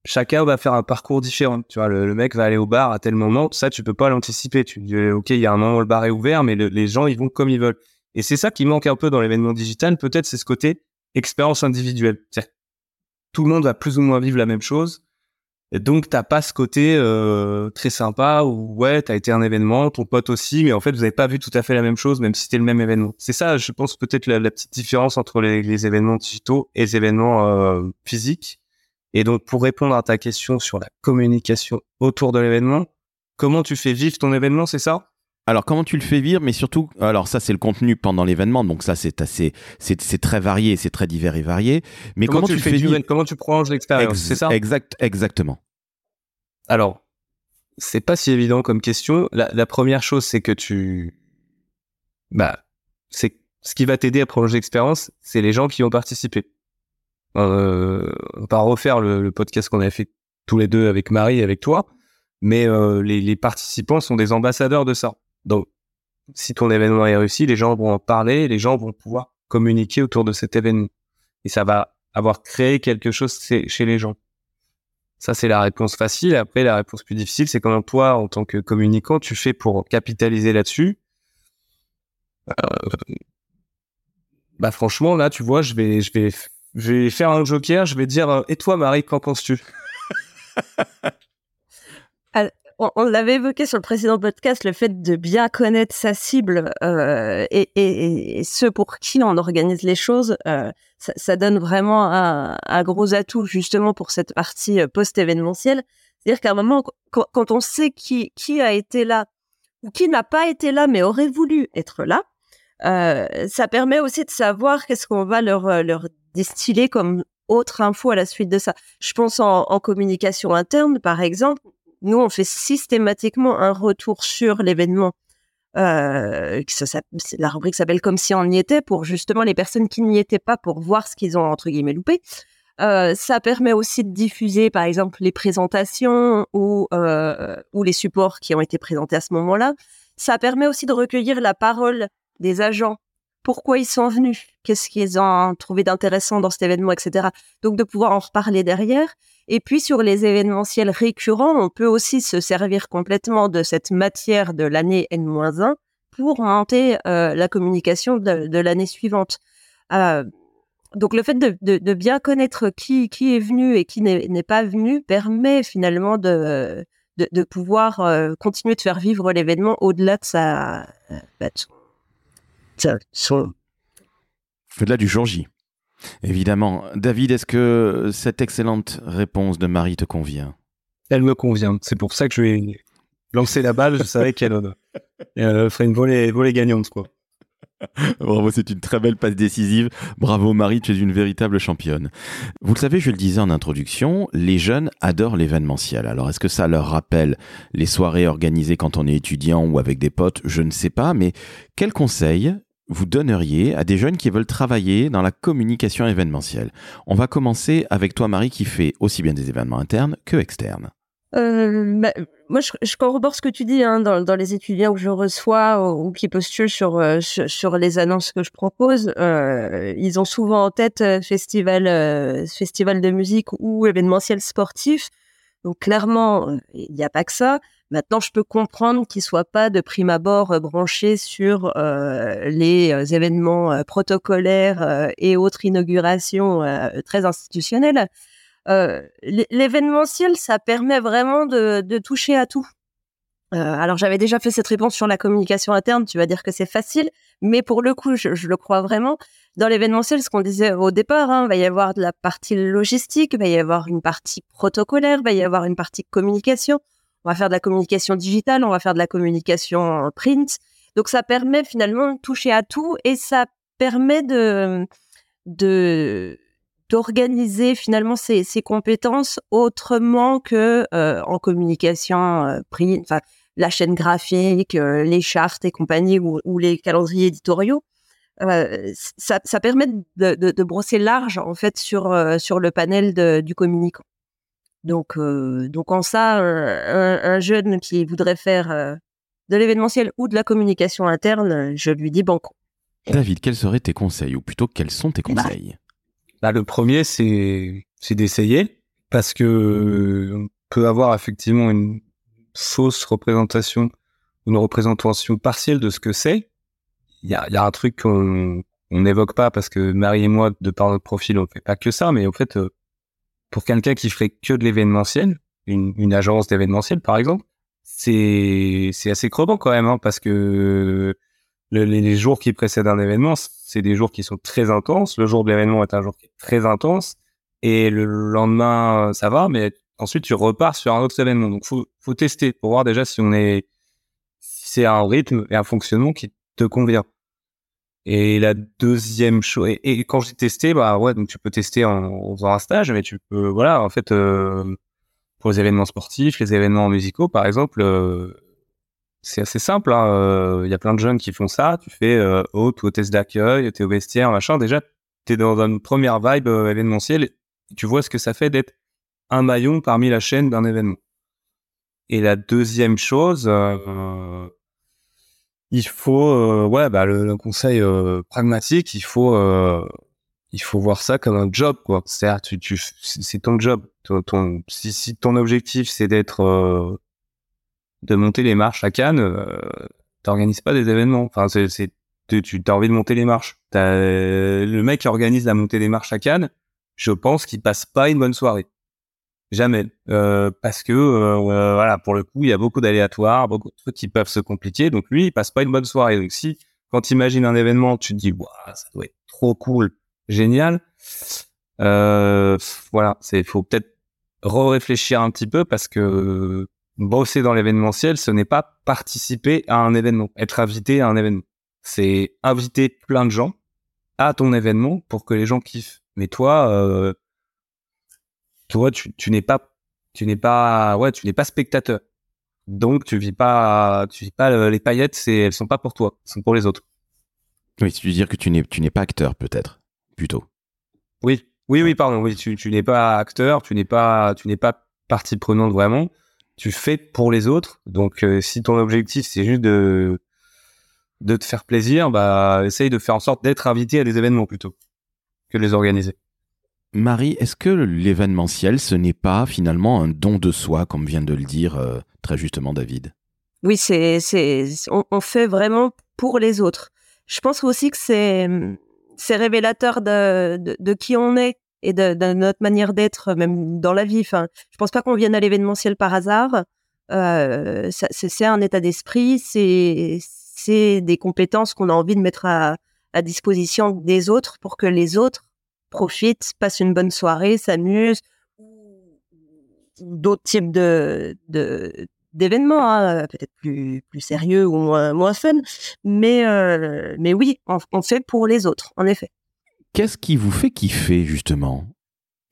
D: Chacun va faire un parcours différent. Tu vois, le, mec va aller au bar à tel moment. Ça, tu peux pas l'anticiper. Tu dis, OK, il y a un moment où le bar est ouvert, mais les gens, ils vont comme ils veulent. Et c'est ça qui manque un peu dans l'événement digital. Peut-être c'est ce côté expérience individuelle. Tout le monde va plus ou moins vivre la même chose. Donc t'as pas ce côté euh, très sympa où ouais t'as été un événement, ton pote aussi, mais en fait vous avez pas vu tout à fait la même chose, même si c'était le même événement. C'est ça, je pense peut-être la, petite différence entre les, les, événements digitaux et les événements euh, physiques. Et donc pour répondre à ta question sur la communication autour de l'événement, comment tu fais vivre ton événement, c'est ça?
A: Alors comment tu le fais vivre, mais surtout, alors ça c'est le contenu pendant l'événement, donc ça c'est assez, c'est très varié, c'est très divers et varié. Mais comment, tu, le fais vivre
D: Comment tu prolonges l'expérience, c'est ça
A: Exact, exactement.
D: Alors, c'est pas si évident comme question. La, première chose c'est que tu, bah, c'est ce qui va t'aider à prolonger l'expérience, c'est les gens qui ont participé. Euh, on va refaire le, podcast qu'on avait fait tous les deux avec Marie et avec toi, mais euh, les, les participants sont des ambassadeurs de ça. Donc, si ton événement est réussi, les gens vont en parler, les gens vont pouvoir communiquer autour de cet événement. Et ça va avoir créé quelque chose chez les gens. Ça, c'est la réponse facile. Après, la réponse plus difficile, c'est comment toi, en tant que communicant, tu fais pour capitaliser là-dessus. Euh, bah, franchement, là, tu vois, je vais, je vais, je vais faire un joker. Je vais dire, euh, et toi, Marie, qu'en penses-tu?
C: On, l'avait évoqué sur le précédent podcast, le fait de bien connaître sa cible euh, et, ceux pour qui on organise les choses, euh, ça, donne vraiment un, gros atout justement pour cette partie euh, post-événementielle. C'est-à-dire qu'à un moment, quand, on sait qui, a été là ou qui n'a pas été là mais aurait voulu être là, ça permet aussi de savoir qu'est-ce qu'on va leur distiller comme autre info à la suite de ça. Je pense en communication interne, par exemple, nous, on fait systématiquement un retour sur l'événement. Euh, la rubrique s'appelle comme si on y était pour justement les personnes qui n'y étaient pas pour voir ce qu'ils ont entre guillemets loupé. Euh, ça permet aussi de diffuser par exemple les présentations ou, euh, ou les supports qui ont été présentés à ce moment-là. Ça permet aussi de recueillir la parole des agents. Pourquoi ils sont venus? Qu'est-ce qu'ils ont trouvé d'intéressant dans cet événement, etc. Donc de pouvoir en reparler derrière. Et puis sur les événementiels récurrents, on peut aussi se servir complètement de cette matière de l'année N-1 pour monter euh, la communication de, l'année suivante. Euh, donc le fait de, bien connaître qui, qui est venu et qui n'est pas venu permet finalement de, de, pouvoir euh, continuer de faire vivre l'événement au-delà de sa... Bah,
A: son... Au-delà du jour J. Évidemment. David, est-ce que cette excellente réponse de Marie te convient?
D: Elle me convient. C'est pour ça que je vais lancer la balle. Je savais qu'elle euh, ferait une volée, volée gagnante, quoi. (laughs)
A: Bravo, c'est une très belle passe décisive. Bravo Marie, tu es une véritable championne. Vous le savez, je le disais en introduction, les jeunes adorent l'événementiel. Alors est-ce que ça leur rappelle les soirées organisées quand on est étudiant ou avec des potes? Je ne sais pas, mais quel conseil vous donneriez à des jeunes qui veulent travailler dans la communication événementielle On va commencer avec toi, Marie, qui fait aussi bien des événements internes que externes.
C: Euh, moi, je, corrobore ce que tu dis hein, dans, les étudiants que je reçois ou, qui postulent euh, sur, sur, les annonces que je propose. Euh, ils ont souvent en tête festival, festival de musique ou événementiel sportif. Donc clairement, il n'y a pas que ça. Maintenant, je peux comprendre qu'il soit pas de prime abord euh, branché sur euh, les euh, événements protocolaires et autres inaugurations très institutionnelles. L'événementiel, ça permet vraiment de, toucher à tout. alors j'avais déjà fait cette réponse sur la communication interne, tu vas dire que c'est facile, mais pour le coup, je, le crois vraiment. Dans l'événementiel, ce qu'on disait au départ, hein, va y avoir de la partie logistique, il va y avoir une partie protocolaire, il va y avoir une partie communication on va faire de la communication digitale, on va faire de la communication print. Donc ça permet finalement de toucher à tout et ça permet de d'organiser finalement ses, compétences autrement que euh, en communication euh, print, enfin la chaîne graphique, euh, les chartes et compagnie ou, les calendriers éditoriaux. Ça, ça, permet de, de, brosser large en fait sur sur le panel du communicant. Donc, euh, donc en ça, un, jeune qui voudrait faire euh, de l'événementiel ou de la communication interne, je lui dis banco.
A: David, quels seraient tes conseils, ou plutôt quels sont tes bah conseils?
D: Bah, Le premier, c'est d'essayer, parce que on peut avoir effectivement une fausse représentation, une représentation partielle de ce que c'est. Il y a, y a, un truc qu'on n'évoque pas, parce que Marie et moi, de par notre profil, on fait pas que ça, mais en fait, euh, pour quelqu'un qui ferait que de l'événementiel, une, une agence d'événementiel, par exemple, c'est c'est assez crevant quand même, hein, parce que le, les, jours qui précèdent un événement, c'est des jours qui sont très intenses. Le jour de l'événement est un jour qui est très intense, et le lendemain, ça va, mais ensuite tu repars sur un autre événement. Donc faut faut tester pour voir déjà si on est si c'est un rythme et un fonctionnement qui te convient. Et la deuxième chose, et, quand j'ai testé, bah ouais, donc tu peux tester en, en, faisant un stage, mais tu peux, voilà, en fait, euh, pour les événements sportifs, les événements musicaux, par exemple, euh, c'est assez simple. Il hein, euh, y a plein de jeunes qui font ça. Tu fais hôte ou hôtesse d'accueil, t'es au vestiaire, machin. Déjà, t'es dans une première vibe événementielle. Et tu vois ce que ça fait d'être un maillon parmi la chaîne d'un événement. Et la deuxième chose, il faut, euh, ouais, bah, le, conseil euh, pragmatique, il faut, euh, il faut voir ça comme un job, quoi. C'est-à-dire, tu, c'est ton job. Ton, si, ton objectif c'est d'être, de monter les marches à Cannes, t'organises pas des événements. Enfin, c'est, c'est tu as envie de monter les marches. As, le mec qui organise la montée des marches à Cannes, je pense qu'il passe pas une bonne soirée. Jamais. Euh, parce que, euh, euh, voilà, pour le coup, il y a beaucoup d'aléatoires, beaucoup de trucs qui peuvent se compliquer. Donc lui, il passe pas une bonne soirée. Donc si, quand tu imagines un événement, tu te dis, waouh, ça doit être trop cool, génial. Euh, voilà, c'est, faut peut-être réfléchir un petit peu parce que bosser dans l'événementiel, ce n'est pas participer à un événement, être invité à un événement. C'est inviter plein de gens à ton événement pour que les gens kiffent. Mais toi, euh, toi, tu, tu n'es pas, tu n'es pas, ouais, tu n'es pas spectateur. Donc, tu vis pas, tu vis pas les paillettes, c'est, elles sont pas pour toi, elles sont pour les autres.
A: Oui, tu veux dire que tu n'es, tu n'es pas acteur, peut-être, plutôt.
D: Oui, oui, oui, pardon, oui, tu, tu n'es pas acteur, tu n'es pas, tu n'es pas partie prenante vraiment. Tu fais pour les autres. Donc, euh, si ton objectif c'est juste de, de te faire plaisir, bah, essaye de faire en sorte d'être invité à des événements plutôt que de les organiser.
A: Marie, est-ce que l'événementiel, ce n'est pas finalement un don de soi, comme vient de le dire euh, très justement David?
C: Oui, c'est, c'est, on, fait vraiment pour les autres. Je pense aussi que c'est, révélateur de, qui on est et de, notre manière d'être, même dans la vie. Enfin, je pense pas qu'on vienne à l'événementiel par hasard. Euh, c'est, un état d'esprit, c'est, des compétences qu'on a envie de mettre à disposition des autres pour que les autres profite, passe une bonne soirée, s'amuse, d'autres types de, d'événements, hein, peut-être plus, plus sérieux ou moins, moins fun. Mais, euh, mais oui, on, fait pour les autres, en effet.
A: Qu'est-ce qui vous fait kiffer, justement,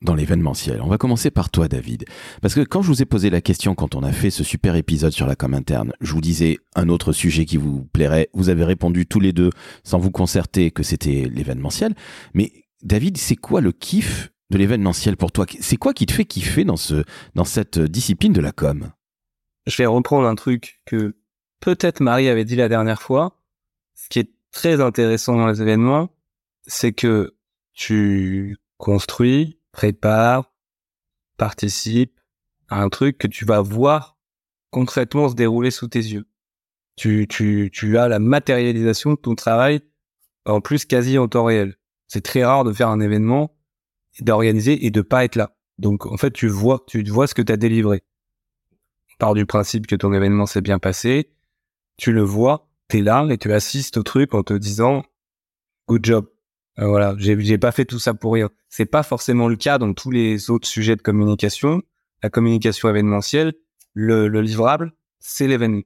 A: dans l'événementiel? On va commencer par toi, David. Parce que quand je vous ai posé la question, quand on a fait ce super épisode sur la com interne, je vous disais un autre sujet qui vous plairait. Vous avez répondu tous les deux, sans vous concerter, que c'était l'événementiel. Mais David, c'est quoi le kiff de l'événementiel pour toi? C'est quoi qui te fait kiffer dans, ce, dans cette discipline de la com?
D: Je vais reprendre un truc que peut-être Marie avait dit la dernière fois. Ce qui est très intéressant dans les événements, c'est que tu construis, prépares, participes à un truc que tu vas voir concrètement se dérouler sous tes yeux. Tu, tu, tu as la matérialisation de ton travail en plus quasi en temps réel. C'est très rare de faire un événement, d'organiser et de pas être là. Donc en fait, tu vois, tu vois ce que tu as délivré. Par du principe que ton événement s'est bien passé, tu le vois, tu es là et tu assistes au truc en te disant good job. Euh, voilà, j'ai pas fait tout ça pour rien. C'est pas forcément le cas dans tous les autres sujets de communication. La communication événementielle, le, livrable, c'est l'événement.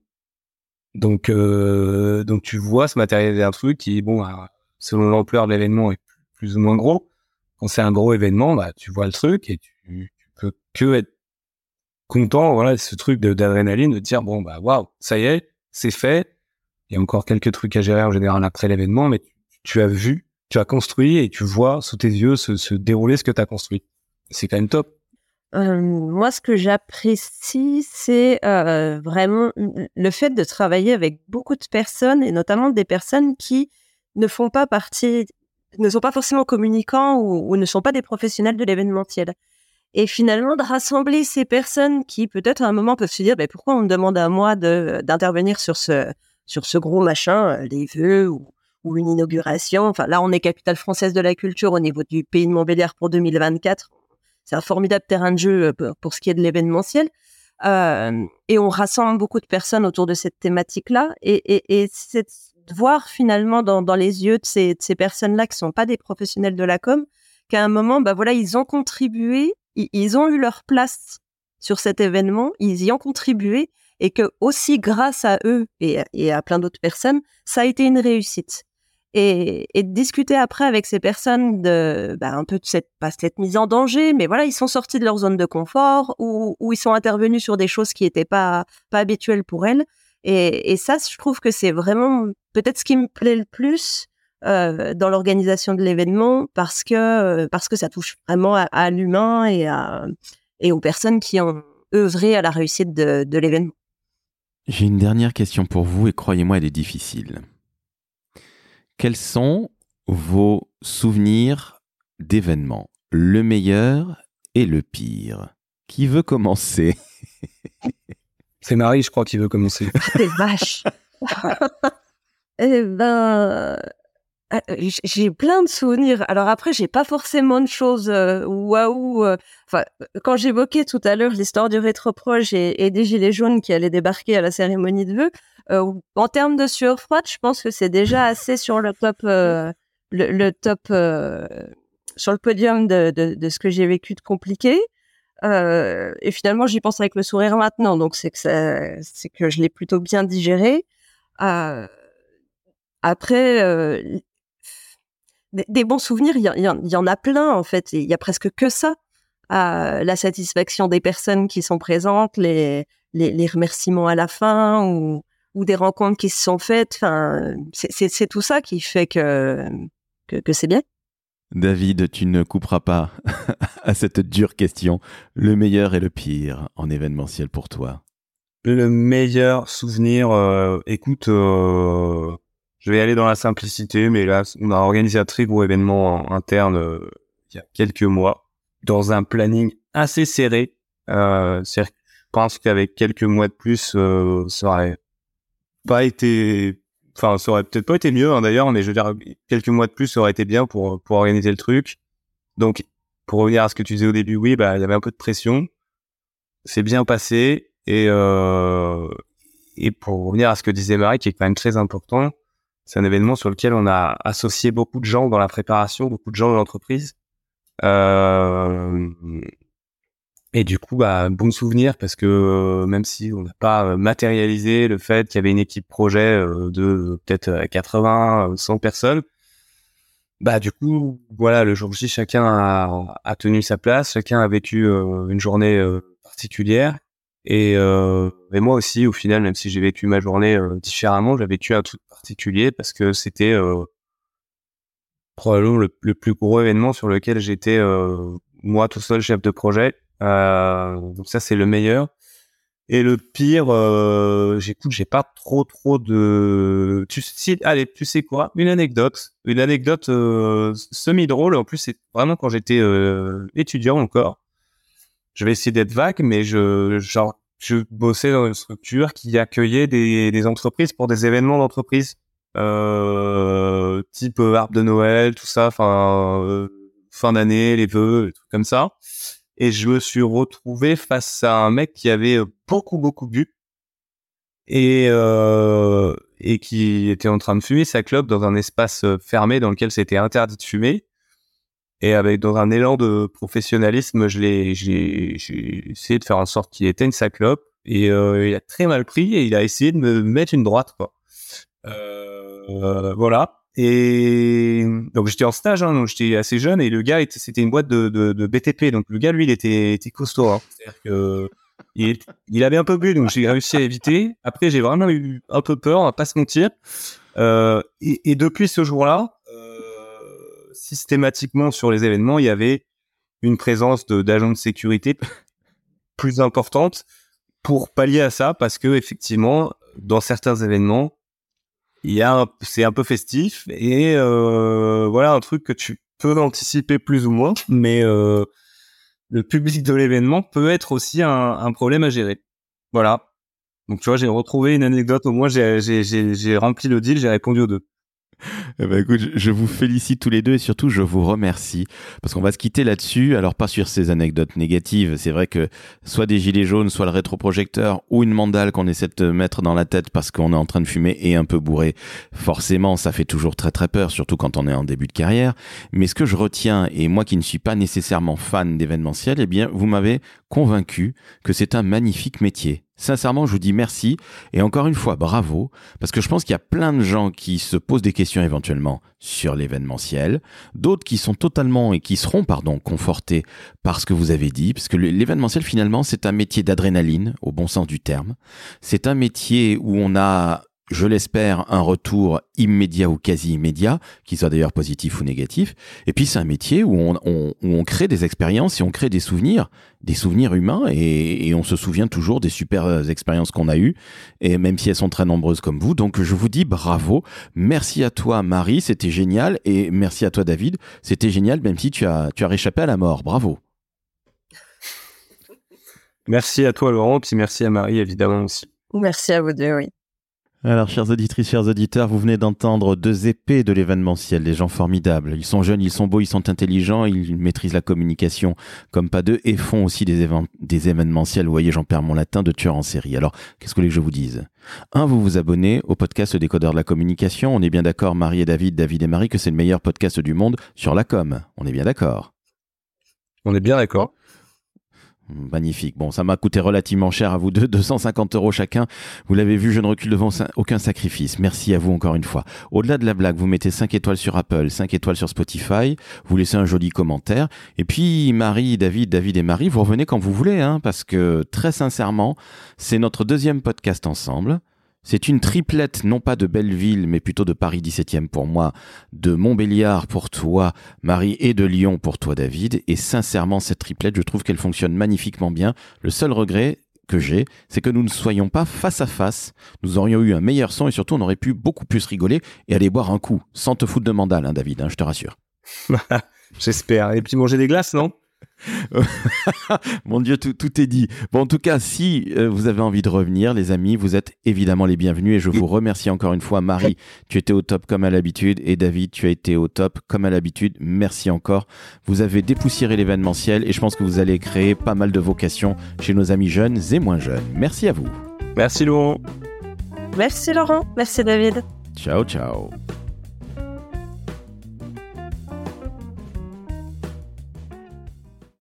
D: Donc, euh, donc tu vois ce matériel un truc qui, bon, selon l'ampleur de l'événement, est plus ou moins gros. Quand c'est un gros événement, bah, tu vois le truc et tu, peux que être content, voilà, ce truc d'adrénaline, de, dire, bon, bah, waouh, ça y est, c'est fait. Il y a encore quelques trucs à gérer en général après l'événement, mais tu, as vu, tu as construit et tu vois sous tes yeux se, dérouler ce que tu as construit. C'est quand même top.
C: Euh, moi, ce que j'apprécie, c'est euh, vraiment le fait de travailler avec beaucoup de personnes et notamment des personnes qui ne font pas partie ne sont pas forcément communicants ou, ne sont pas des professionnels de l'événementiel. Et finalement, de rassembler ces personnes qui, peut-être à un moment, peuvent se dire, ben, pourquoi on me demande à moi d'intervenir sur ce, sur ce gros machin, euh, les vœux ou, une inauguration? Enfin, là, on est capitale française de la culture au niveau du pays de Montbéliard pour 2024. c'est un formidable terrain de jeu pour, ce qui est de l'événementiel. et on rassemble beaucoup de personnes autour de cette thématique-là. Et, et, c'est de voir finalement dans, les yeux de ces, de personnes-là qui sont pas des professionnels de la com, qu'à un moment, bah voilà, ils ont contribué, ils ont eu leur place sur cet événement, ils y ont contribué et que aussi grâce à eux et, à plein d'autres personnes, ça a été une réussite. Et, de discuter après avec ces personnes de bah, un peu de cette pas cette mise en danger, mais voilà, ils sont sortis de leur zone de confort ou, ils sont intervenus sur des choses qui n'étaient pas pas habituelles pour elles. Et, ça, je trouve que c'est vraiment peut-être ce qui me plaît le plus euh, dans l'organisation de l'événement parce que parce que ça touche vraiment à, l'humain et à et aux personnes qui ont œuvré à la réussite de, l'événement.
A: J'ai une dernière question pour vous et croyez-moi, elle est difficile. Quels sont vos souvenirs d'événements Le meilleur et le pire? Qui veut commencer? (laughs)
D: C'est Marie, je crois, qui veut commencer. (laughs)
C: C'est vache (laughs) Eh ben, ah, j'ai plein de souvenirs. Alors après, j'ai pas forcément de choses euh, waouh. Euh, enfin, quand j'évoquais tout à l'heure l'histoire du rétroproche et, et, des gilets jaunes qui allaient débarquer à la cérémonie de vœux, euh, en termes de sueur froide, je pense que c'est déjà assez sur le top, le, top sur le podium de, de, de ce que j'ai vécu de compliqué. Et finalement, j'y pense avec le sourire maintenant, donc c'est que c'est que je l'ai plutôt bien digéré. après, des, bons souvenirs, il y, en a plein en fait. Il y a presque que ça. la satisfaction des personnes qui sont présentes, les, remerciements à la fin ou, des rencontres qui se sont faites. Enfin, c'est tout ça qui fait que, c'est bien.
A: David, tu ne couperas pas (laughs) à cette dure question. Le meilleur et le pire en événementiel pour toi
D: Le meilleur souvenir, euh, écoute, euh, je vais aller dans la simplicité, mais là, on a organisé un très gros événement interne euh, il y a quelques mois, dans un planning assez serré. Je pense qu'avec quelques mois de plus, ça aurait pas été, enfin, ça aurait peut-être pas été mieux hein, d'ailleurs, mais je veux dire, quelques mois de plus, ça aurait été bien pour pour organiser le truc. Donc, pour revenir à ce que tu disais au début, oui, bah, il y avait un peu de pression. C'est bien passé et euh, et pour revenir à ce que disait Marie, qui est quand même très important, c'est un événement sur lequel on a associé beaucoup de gens dans la préparation, beaucoup de gens de l'entreprise. Euh, et du coup, bah, bon souvenir parce que euh, même si on n'a pas euh, matérialisé le fait qu'il y avait une équipe projet de peut-être 80, 100 personnes, bah du coup, voilà, le jour J, chacun a, a tenu sa place, chacun a vécu une journée particulière. Et, euh, et, moi aussi, au final, même si j'ai vécu ma journée euh, différemment, j'ai vécu un truc particulier parce que c'était euh, probablement le, le, plus gros événement sur lequel j'étais euh, moi tout seul chef de projet. Euh, donc ça, c'est le meilleur. Et le pire, j'écoute, j'ai pas trop trop de. Tu sais, allez, tu sais quoi? Une anecdote, une anecdote semi drôle. En plus, c'est vraiment quand j'étais étudiant encore je vais essayer d'être vague, mais je, genre, je bossais dans une structure qui accueillait des, entreprises pour des événements d'entreprise, euh, type euh, arbre de Noël, tout ça, euh, fin d'année, les vœux, comme ça. Et je me suis retrouvé face à un mec qui avait beaucoup, beaucoup bu et, euh, et qui était en train de fumer sa clope dans un espace fermé dans lequel c'était interdit de fumer. Et avec dans un élan de professionnalisme, je l'ai, j'ai, essayé de faire en sorte qu'il éteigne sa clope. Et euh, il a très mal pris et il a essayé de me mettre une droite, quoi. Euh, voilà. Et donc j'étais en stage, hein, donc j'étais assez jeune et le gars, c'était une boîte de, de, de, BTP. Donc le gars, lui, il était, costaud. Hein. C'est-à-dire que il, avait un peu bu, donc j'ai réussi à éviter. Après, j'ai vraiment eu un peu peur, on va pas se mentir. Euh, et, et, depuis ce jour-là, systématiquement sur les événements, il y avait une présence d'agents de, sécurité plus importante pour pallier à ça, parce que effectivement, dans certains événements, il y a c'est un peu festif et euh, voilà un truc que tu peux anticiper plus ou moins, mais euh, le public de l'événement peut être aussi un, un, problème à gérer. Voilà. Donc tu vois, j'ai retrouvé une anecdote. Au moins, j'ai rempli le deal, j'ai répondu aux deux. (laughs)
A: Eh ben, écoute, je vous félicite tous les deux et surtout je vous remercie parce qu'on va se quitter là-dessus. Alors pas sur ces anecdotes négatives. C'est vrai que soit des gilets jaunes, soit le rétroprojecteur ou une mandale qu'on essaie de mettre dans la tête parce qu'on est en train de fumer et un peu bourré. Forcément, ça fait toujours très très peur, surtout quand on est en début de carrière. Mais ce que je retiens et moi qui ne suis pas nécessairement fan d'événementiel, eh bien, vous m'avez convaincu que c'est un magnifique métier Sincèrement, je vous dis merci et encore une fois bravo parce que je pense qu'il y a plein de gens qui se posent des questions éventuellement sur l'événementiel, d'autres qui sont totalement et qui seront pardon confortés par ce que vous avez dit parce que l'événementiel finalement c'est un métier d'adrénaline au bon sens du terme. C'est un métier où on a je l'espère, un retour immédiat ou quasi immédiat, qui soit d'ailleurs positif ou négatif. Et puis c'est un métier où on, on, où on, crée des expériences et on crée des souvenirs, des souvenirs humains, et, et on se souvient toujours des super expériences qu'on a eues, et même si elles sont très nombreuses comme vous. Donc je vous dis bravo, merci à toi Marie, c'était génial, et merci à toi David, c'était génial, même si tu as, tu as réchappé à la mort. Bravo.
D: Merci à toi Laurent, puis merci à Marie évidemment aussi.
C: Merci à vous deux, oui.
A: Alors, chers auditrices, chers auditeurs, vous venez d'entendre deux épées de l'événementiel, des gens formidables. Ils sont jeunes, ils sont beaux, ils sont intelligents, ils maîtrisent la communication comme pas deux et font aussi des, des événementiels. Vous voyez, j'en perds mon latin de tueur en série. Alors, qu'est-ce que que je vous dise? Un, vous vous abonnez au podcast Décodeur de la communication. On est bien d'accord, Marie et David, David et Marie, que c'est le meilleur podcast du monde sur la com. On est bien d'accord?
D: On est bien d'accord.
A: Magnifique. Bon, ça m'a coûté relativement cher à vous deux, (laughs) 250 euros chacun. Vous l'avez vu, je ne recule devant aucun sacrifice. Merci à vous encore une fois. Au-delà de la blague, vous mettez 5 étoiles sur Apple, 5 étoiles sur Spotify, vous laissez un joli commentaire. Et puis, Marie, David, David et Marie, vous revenez quand vous voulez, hein, parce que très sincèrement, c'est notre deuxième podcast ensemble. C'est une triplette, non pas de Belleville, mais plutôt de Paris 17e pour moi, de Montbéliard pour toi, Marie, et de Lyon pour toi, David. Et sincèrement, cette triplette, je trouve qu'elle fonctionne magnifiquement bien. Le seul regret que j'ai, c'est que nous ne soyons pas face à face. Nous aurions eu un meilleur son et surtout on aurait pu beaucoup plus rigoler et aller boire un coup, sans te foutre de mandale, hein, David, hein, je te rassure. (laughs)
D: J'espère. Et puis manger des glaces, non? (laughs)
A: Mon Dieu, tout, est dit. Bon, en tout cas, si euh, vous avez envie de revenir, les amis, vous êtes évidemment les bienvenus et je vous remercie encore une fois. Marie, (laughs) tu étais au top comme à l'habitude et David, tu as été au top comme à l'habitude. Merci encore. Vous avez dépoussiéré l'événementiel et je pense que vous allez créer pas mal de vocations chez nos amis jeunes et moins jeunes. Merci à vous.
D: Merci Laurent.
C: Merci Laurent. Merci David.
A: Ciao, ciao.